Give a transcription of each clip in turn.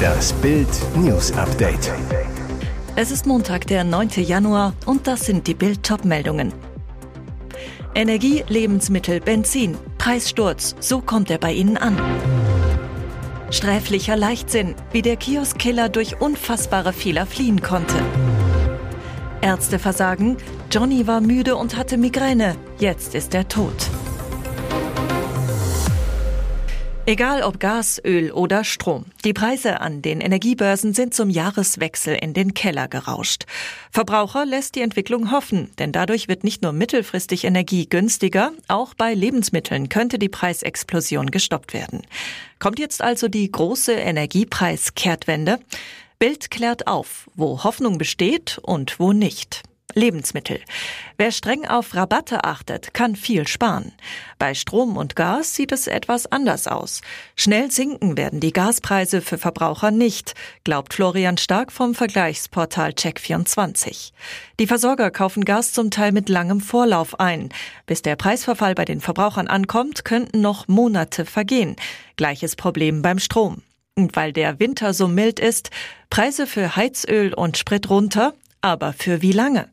Das Bild News Update. Es ist Montag, der 9. Januar und das sind die Bild meldungen Energie, Lebensmittel, Benzin, Preissturz, so kommt er bei Ihnen an. Sträflicher Leichtsinn, wie der Kioskkiller durch unfassbare Fehler fliehen konnte. Ärzte versagen, Johnny war müde und hatte Migräne, jetzt ist er tot. Egal ob Gas, Öl oder Strom, die Preise an den Energiebörsen sind zum Jahreswechsel in den Keller gerauscht. Verbraucher lässt die Entwicklung hoffen, denn dadurch wird nicht nur mittelfristig Energie günstiger, auch bei Lebensmitteln könnte die Preisexplosion gestoppt werden. Kommt jetzt also die große Energiepreiskehrtwende? Bild klärt auf, wo Hoffnung besteht und wo nicht. Lebensmittel. Wer streng auf Rabatte achtet, kann viel sparen. Bei Strom und Gas sieht es etwas anders aus. Schnell sinken werden die Gaspreise für Verbraucher nicht, glaubt Florian Stark vom Vergleichsportal Check24. Die Versorger kaufen Gas zum Teil mit langem Vorlauf ein. Bis der Preisverfall bei den Verbrauchern ankommt, könnten noch Monate vergehen. Gleiches Problem beim Strom. Und weil der Winter so mild ist, Preise für Heizöl und Sprit runter, aber für wie lange?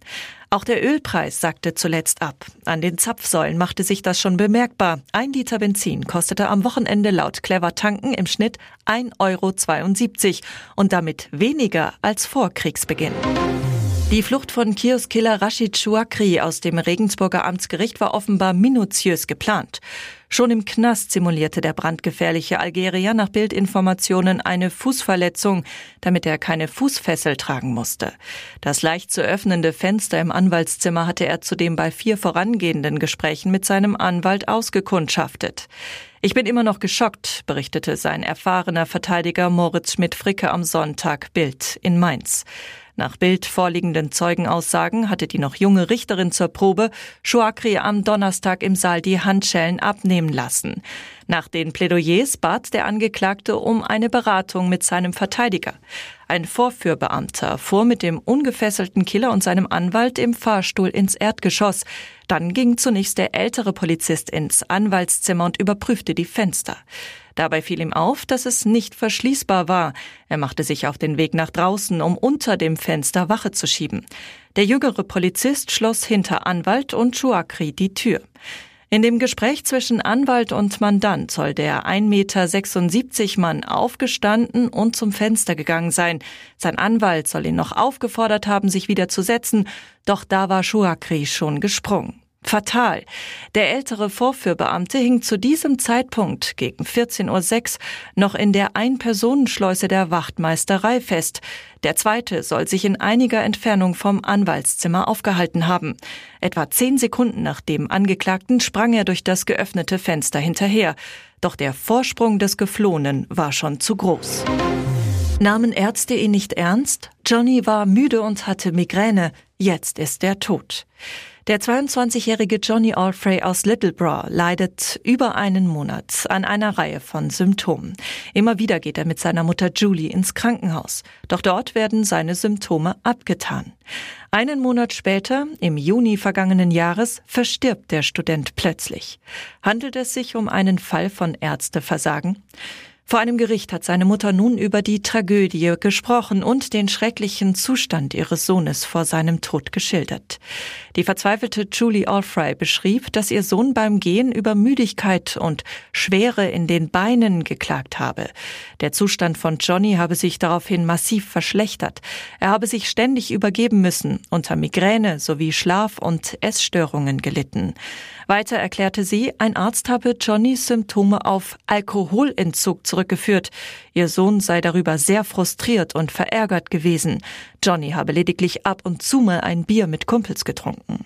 Auch der Ölpreis sackte zuletzt ab. An den Zapfsäulen machte sich das schon bemerkbar. Ein Liter Benzin kostete am Wochenende laut Clever Tanken im Schnitt 1,72 Euro und damit weniger als vor Kriegsbeginn. Die Flucht von Kioskiller Rashid Chouakri aus dem Regensburger Amtsgericht war offenbar minutiös geplant. Schon im Knast simulierte der brandgefährliche Algerier nach Bildinformationen eine Fußverletzung, damit er keine Fußfessel tragen musste. Das leicht zu öffnende Fenster im Anwaltszimmer hatte er zudem bei vier vorangehenden Gesprächen mit seinem Anwalt ausgekundschaftet. Ich bin immer noch geschockt, berichtete sein erfahrener Verteidiger Moritz Schmidt-Fricke am Sonntag Bild in Mainz. Nach Bild vorliegenden Zeugenaussagen hatte die noch junge Richterin zur Probe Chouakri am Donnerstag im Saal die Handschellen abnehmen lassen. Nach den Plädoyers bat der Angeklagte um eine Beratung mit seinem Verteidiger. Ein Vorführbeamter fuhr mit dem ungefesselten Killer und seinem Anwalt im Fahrstuhl ins Erdgeschoss. Dann ging zunächst der ältere Polizist ins Anwaltszimmer und überprüfte die Fenster. Dabei fiel ihm auf, dass es nicht verschließbar war. Er machte sich auf den Weg nach draußen, um unter dem Fenster Wache zu schieben. Der jüngere Polizist schloss hinter Anwalt und Chouakri die Tür. In dem Gespräch zwischen Anwalt und Mandant soll der 1,76 Meter Mann aufgestanden und zum Fenster gegangen sein. Sein Anwalt soll ihn noch aufgefordert haben, sich wieder zu setzen, doch da war Chouakri schon gesprungen. Fatal. Der ältere Vorführbeamte hing zu diesem Zeitpunkt gegen 14.06 Uhr noch in der Ein-Personenschleuse der Wachtmeisterei fest. Der zweite soll sich in einiger Entfernung vom Anwaltszimmer aufgehalten haben. Etwa zehn Sekunden nach dem Angeklagten sprang er durch das geöffnete Fenster hinterher. Doch der Vorsprung des Geflohenen war schon zu groß. Nahmen Ärzte ihn nicht ernst? Johnny war müde und hatte Migräne. Jetzt ist er tot. Der 22-jährige Johnny Alfrey aus Littleborough leidet über einen Monat an einer Reihe von Symptomen. Immer wieder geht er mit seiner Mutter Julie ins Krankenhaus. Doch dort werden seine Symptome abgetan. Einen Monat später, im Juni vergangenen Jahres, verstirbt der Student plötzlich. Handelt es sich um einen Fall von Ärzteversagen? Vor einem Gericht hat seine Mutter nun über die Tragödie gesprochen und den schrecklichen Zustand ihres Sohnes vor seinem Tod geschildert. Die verzweifelte Julie Alfrey beschrieb, dass ihr Sohn beim Gehen über Müdigkeit und Schwere in den Beinen geklagt habe. Der Zustand von Johnny habe sich daraufhin massiv verschlechtert. Er habe sich ständig übergeben müssen, unter Migräne sowie Schlaf- und Essstörungen gelitten. Weiter erklärte sie, ein Arzt habe Johnnys Symptome auf Alkoholentzug zurückgeführt. Ihr Sohn sei darüber sehr frustriert und verärgert gewesen. Johnny habe lediglich ab und zu mal ein Bier mit Kumpels getrunken.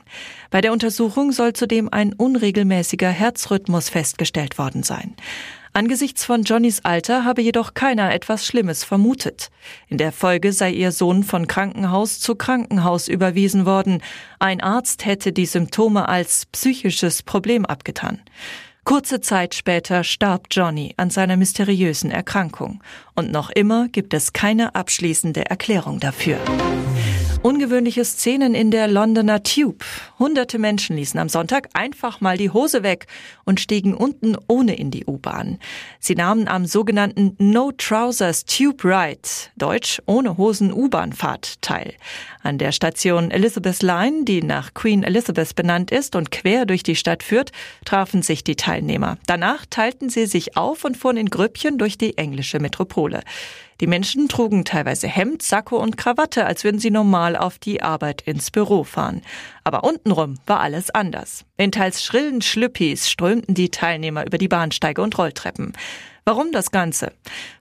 Bei der Untersuchung soll zudem ein unregelmäßiger Herzrhythmus festgestellt worden sein. Angesichts von Johnnys Alter habe jedoch keiner etwas Schlimmes vermutet. In der Folge sei ihr Sohn von Krankenhaus zu Krankenhaus überwiesen worden. Ein Arzt hätte die Symptome als psychisches Problem abgetan. Kurze Zeit später starb Johnny an seiner mysteriösen Erkrankung. Und noch immer gibt es keine abschließende Erklärung dafür. Ungewöhnliche Szenen in der Londoner Tube. Hunderte Menschen ließen am Sonntag einfach mal die Hose weg und stiegen unten ohne in die U-Bahn. Sie nahmen am sogenannten No Trousers Tube Ride, Deutsch ohne Hosen U-Bahnfahrt, teil. An der Station Elizabeth Line, die nach Queen Elizabeth benannt ist und quer durch die Stadt führt, trafen sich die Teilnehmer. Danach teilten sie sich auf und fuhren in Grüppchen durch die englische Metropole. Die Menschen trugen teilweise Hemd, Sakko und Krawatte, als würden sie normal auf die Arbeit ins Büro fahren. Aber untenrum war alles anders. In teils schrillen Schlüppis strömten die Teilnehmer über die Bahnsteige und Rolltreppen. Warum das Ganze?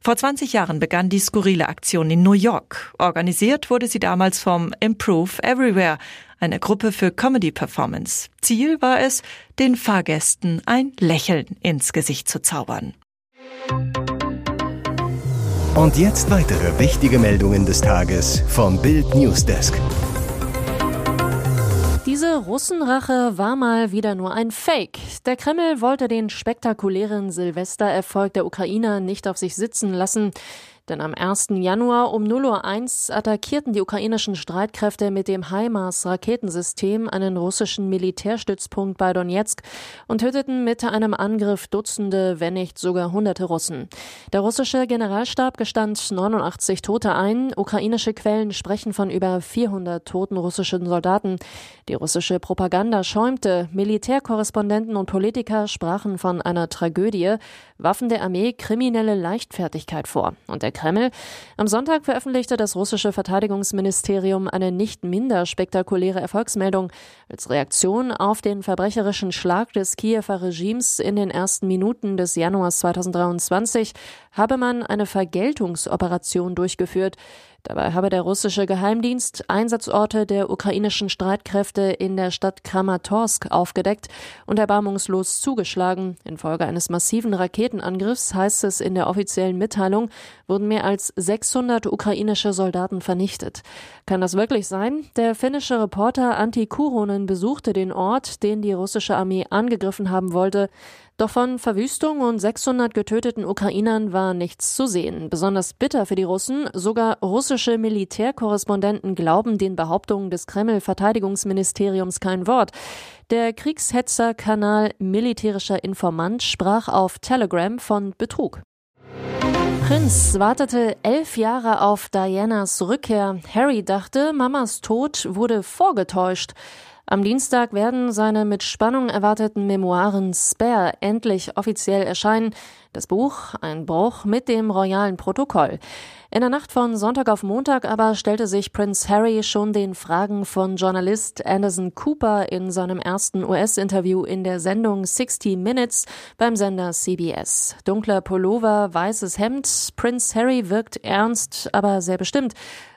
Vor 20 Jahren begann die skurrile Aktion in New York. Organisiert wurde sie damals vom Improve Everywhere, eine Gruppe für Comedy Performance. Ziel war es, den Fahrgästen ein Lächeln ins Gesicht zu zaubern. Und jetzt weitere wichtige Meldungen des Tages vom Bild Newsdesk. Diese Russenrache war mal wieder nur ein Fake. Der Kreml wollte den spektakulären Silvestererfolg der Ukrainer nicht auf sich sitzen lassen. Denn am 1. Januar um 0.01 Uhr attackierten die ukrainischen Streitkräfte mit dem HIMARS-Raketensystem einen russischen Militärstützpunkt bei Donetsk und töteten mit einem Angriff Dutzende, wenn nicht sogar hunderte Russen. Der russische Generalstab gestand 89 Tote ein. Ukrainische Quellen sprechen von über 400 toten russischen Soldaten. Die russische Propaganda schäumte. Militärkorrespondenten und Politiker sprachen von einer Tragödie, Waffen der Armee kriminelle Leichtfertigkeit vor. Und der Kreml. Am Sonntag veröffentlichte das russische Verteidigungsministerium eine nicht minder spektakuläre Erfolgsmeldung als Reaktion auf den verbrecherischen Schlag des Kiewer Regimes in den ersten Minuten des Januars 2023 habe man eine Vergeltungsoperation durchgeführt. Dabei habe der russische Geheimdienst Einsatzorte der ukrainischen Streitkräfte in der Stadt Kramatorsk aufgedeckt und erbarmungslos zugeschlagen. Infolge eines massiven Raketenangriffs, heißt es in der offiziellen Mitteilung, wurden mehr als 600 ukrainische Soldaten vernichtet. Kann das wirklich sein? Der finnische Reporter Antti Kuronen besuchte den Ort, den die russische Armee angegriffen haben wollte. Doch von Verwüstung und 600 getöteten Ukrainern war nichts zu sehen. Besonders bitter für die Russen. Sogar russische Militärkorrespondenten glauben den Behauptungen des Kreml-Verteidigungsministeriums kein Wort. Der Kriegshetzer-Kanal Militärischer Informant sprach auf Telegram von Betrug. Prinz wartete elf Jahre auf Dianas Rückkehr. Harry dachte, Mamas Tod wurde vorgetäuscht. Am Dienstag werden seine mit Spannung erwarteten Memoiren Spare endlich offiziell erscheinen. Das Buch ein Bruch mit dem royalen Protokoll. In der Nacht von Sonntag auf Montag aber stellte sich Prince Harry schon den Fragen von Journalist Anderson Cooper in seinem ersten US-Interview in der Sendung 60 Minutes beim Sender CBS. Dunkler Pullover, weißes Hemd. Prince Harry wirkt ernst, aber sehr bestimmt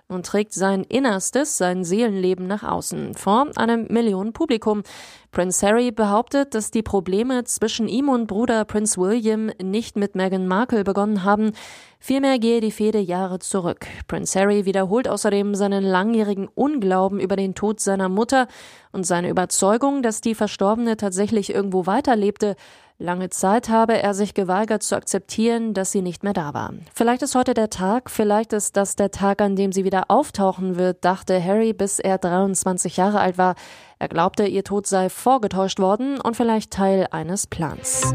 und trägt sein Innerstes, sein Seelenleben nach außen vor einem Millionenpublikum. Prince Harry behauptet, dass die Probleme zwischen ihm und Bruder Prince William nicht mit Meghan Markle begonnen haben. Vielmehr gehe die Fehde Jahre zurück. Prince Harry wiederholt außerdem seinen langjährigen Unglauben über den Tod seiner Mutter und seine Überzeugung, dass die Verstorbene tatsächlich irgendwo weiterlebte, Lange Zeit habe er sich geweigert zu akzeptieren, dass sie nicht mehr da war. Vielleicht ist heute der Tag, vielleicht ist das der Tag, an dem sie wieder auftauchen wird, dachte Harry, bis er 23 Jahre alt war. Er glaubte, ihr Tod sei vorgetäuscht worden und vielleicht Teil eines Plans.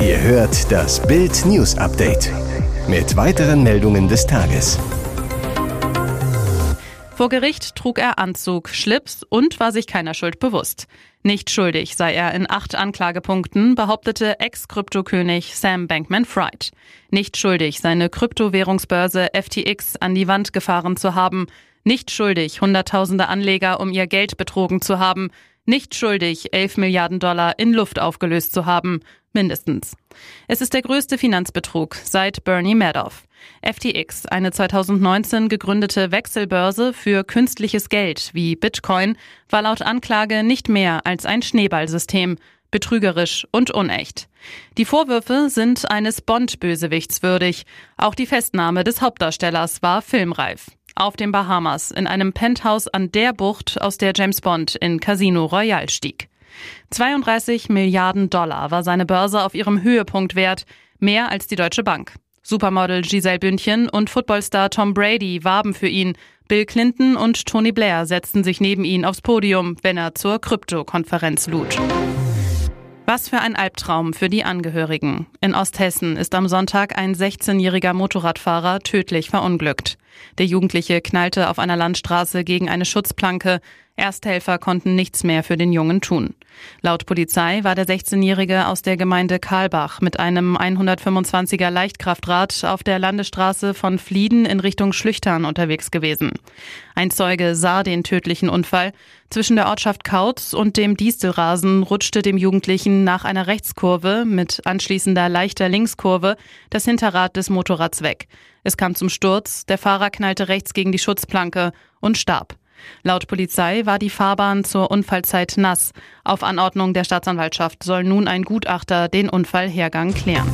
Ihr hört das Bild News Update mit weiteren Meldungen des Tages. Vor Gericht trug er Anzug, Schlips und war sich keiner Schuld bewusst. Nicht schuldig sei er in acht Anklagepunkten, behauptete Ex-Kryptokönig Sam Bankman-Fried. Nicht schuldig, seine Kryptowährungsbörse FTX an die Wand gefahren zu haben. Nicht schuldig, Hunderttausende Anleger um ihr Geld betrogen zu haben. Nicht schuldig, 11 Milliarden Dollar in Luft aufgelöst zu haben. Mindestens. Es ist der größte Finanzbetrug seit Bernie Madoff. FTX, eine 2019 gegründete Wechselbörse für künstliches Geld wie Bitcoin, war laut Anklage nicht mehr als ein Schneeballsystem, betrügerisch und unecht. Die Vorwürfe sind eines Bond-Bösewichts würdig. Auch die Festnahme des Hauptdarstellers war filmreif auf den Bahamas in einem Penthouse an der Bucht, aus der James Bond in Casino Royale stieg. 32 Milliarden Dollar war seine Börse auf ihrem Höhepunkt wert, mehr als die Deutsche Bank. Supermodel Giselle Bündchen und Footballstar Tom Brady warben für ihn, Bill Clinton und Tony Blair setzten sich neben ihn aufs Podium, wenn er zur Krypto-Konferenz lud. Was für ein Albtraum für die Angehörigen. In Osthessen ist am Sonntag ein 16-jähriger Motorradfahrer tödlich verunglückt. Der Jugendliche knallte auf einer Landstraße gegen eine Schutzplanke. Ersthelfer konnten nichts mehr für den Jungen tun. Laut Polizei war der 16-Jährige aus der Gemeinde Karlbach mit einem 125er Leichtkraftrad auf der Landesstraße von Flieden in Richtung Schlüchtern unterwegs gewesen. Ein Zeuge sah den tödlichen Unfall. Zwischen der Ortschaft Kautz und dem Distelrasen rutschte dem Jugendlichen nach einer Rechtskurve mit anschließender leichter Linkskurve das Hinterrad des Motorrads weg. Es kam zum Sturz, der Fahrer knallte rechts gegen die Schutzplanke und starb. Laut Polizei war die Fahrbahn zur Unfallzeit nass. Auf Anordnung der Staatsanwaltschaft soll nun ein Gutachter den Unfallhergang klären.